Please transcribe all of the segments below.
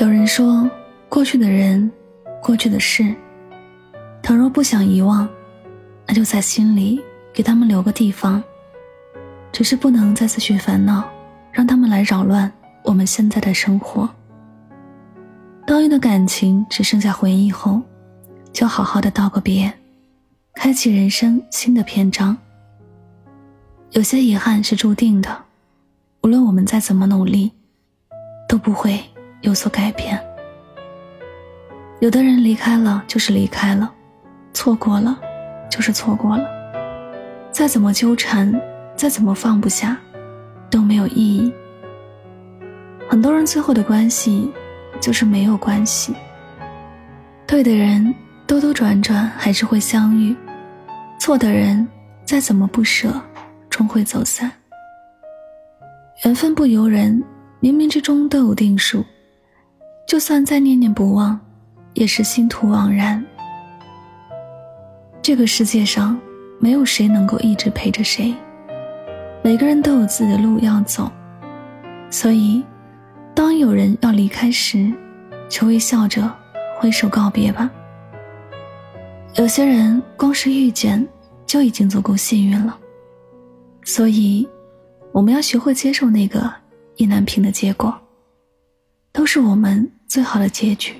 有人说，过去的人，过去的事，倘若不想遗忘，那就在心里给他们留个地方。只是不能再次去烦恼，让他们来扰乱我们现在的生活。当一段感情只剩下回忆后，就好好的道个别，开启人生新的篇章。有些遗憾是注定的，无论我们再怎么努力，都不会。有所改变。有的人离开了就是离开了，错过了就是错过了。再怎么纠缠，再怎么放不下，都没有意义。很多人最后的关系，就是没有关系。对的人兜兜转转还是会相遇，错的人再怎么不舍，终会走散。缘分不由人，冥冥之中都有定数。就算再念念不忘，也是心徒枉然。这个世界上，没有谁能够一直陪着谁，每个人都有自己的路要走。所以，当有人要离开时，就微笑着挥手告别吧。有些人光是遇见就已经足够幸运了，所以，我们要学会接受那个意难平的结果。都是我们最好的结局。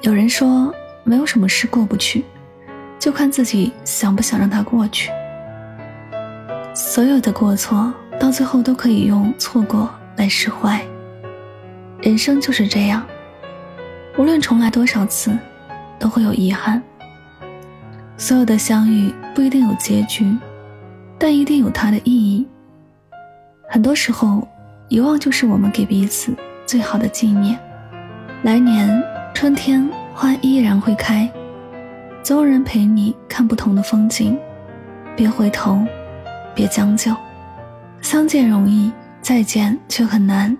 有人说，没有什么事过不去，就看自己想不想让它过去。所有的过错，到最后都可以用错过来释怀。人生就是这样，无论重来多少次，都会有遗憾。所有的相遇不一定有结局，但一定有它的意义。很多时候，遗忘就是我们给彼此。最好的纪念，来年春天花依然会开，总有人陪你看不同的风景。别回头，别将就，相见容易，再见却很难。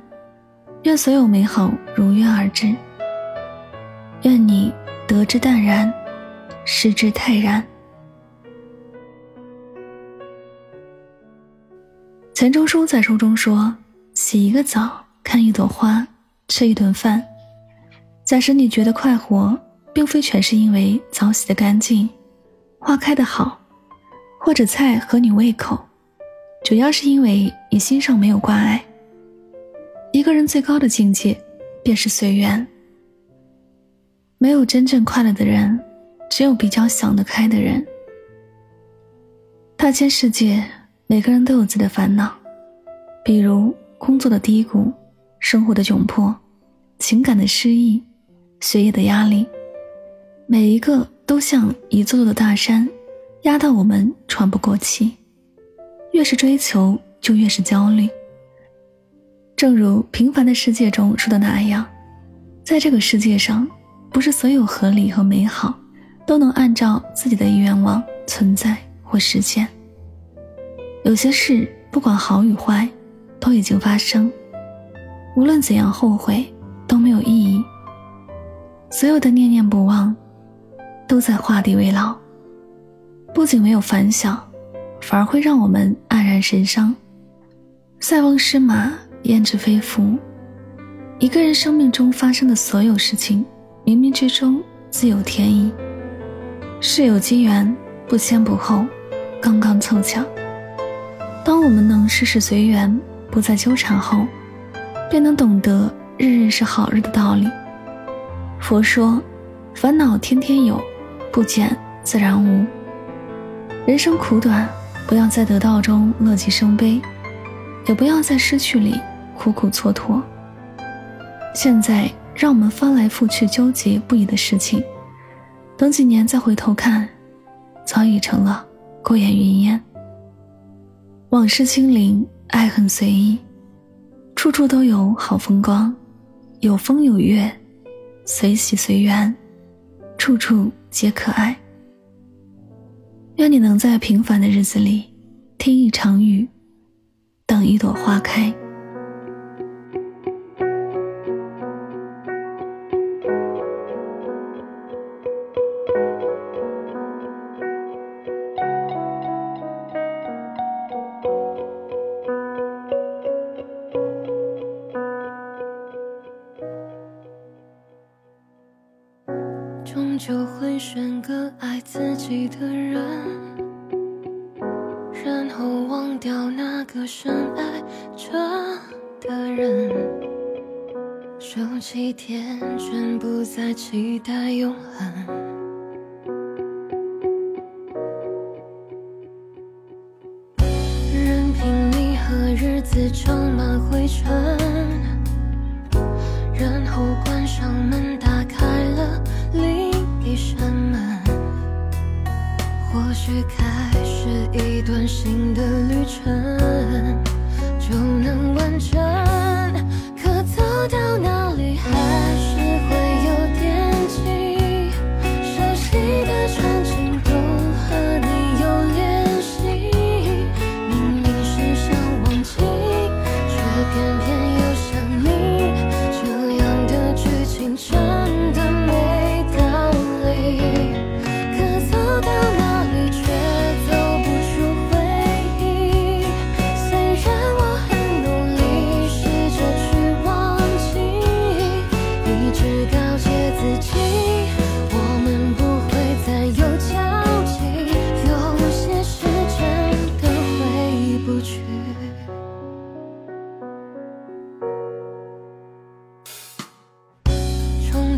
愿所有美好如约而至，愿你得之淡然，失之泰然。钱钟书在书中说：“洗一个澡。”看一朵花，吃一顿饭。假使你觉得快活，并非全是因为澡洗的干净，花开的好，或者菜合你胃口，主要是因为你心上没有挂碍。一个人最高的境界，便是随缘。没有真正快乐的人，只有比较想得开的人。大千世界，每个人都有自己的烦恼，比如工作的低谷。生活的窘迫，情感的失意，学业的压力，每一个都像一座座的大山，压到我们喘不过气。越是追求，就越是焦虑。正如《平凡的世界》中说的那样，在这个世界上，不是所有合理和美好都能按照自己的愿望存在或实现。有些事，不管好与坏，都已经发生。无论怎样后悔都没有意义。所有的念念不忘，都在画地为牢。不仅没有反响，反而会让我们黯然神伤。塞翁失马，焉知非福？一个人生命中发生的所有事情，冥冥之中自有天意。事有机缘，不先不后，刚刚凑巧。当我们能事事随缘，不再纠缠后。便能懂得日日是好日的道理。佛说，烦恼天天有，不减自然无。人生苦短，不要在得到中乐极生悲，也不要在失去里苦苦蹉跎。现在让我们翻来覆去纠结不已的事情，等几年再回头看，早已成了过眼云烟。往事清零，爱恨随意，处处都有好风光，有风有月，随喜随缘，处处皆可爱。愿你能在平凡的日子里，听一场雨，等一朵花开。就会选个爱自己的人，然后忘掉那个深爱着的人。手机天全不再期待永恒，任凭你和日子装满灰尘，然后关上门，去开始一段新的旅程，就能完成。可走到哪里还。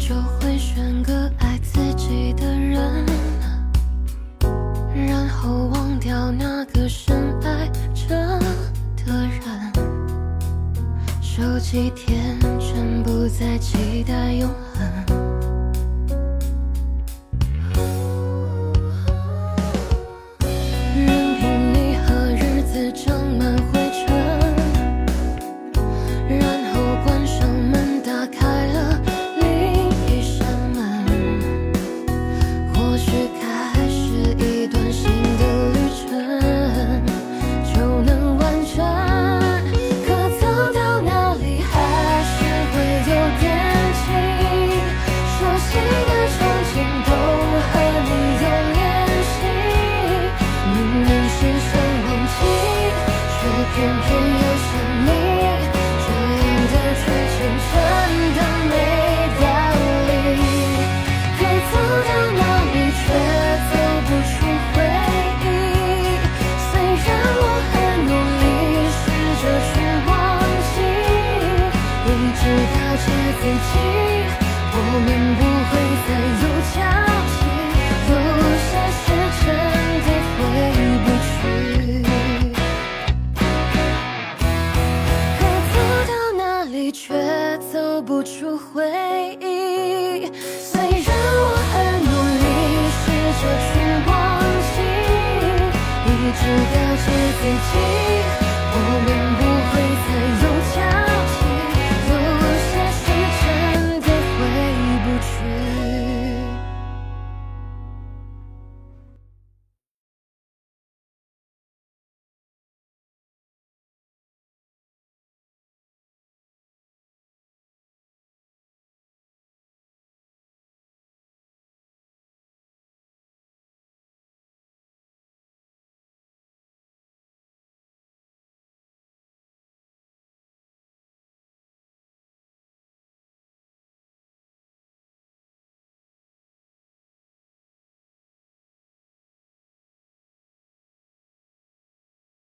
就会选个爱自己的人，然后忘掉那个深爱着的人。手机天真，不再期待永恒。知直告自己我们不会再有交集有些事真的回不去可走到哪里却走不出回忆虽然我很努力试着去忘记一直告这自己我们不会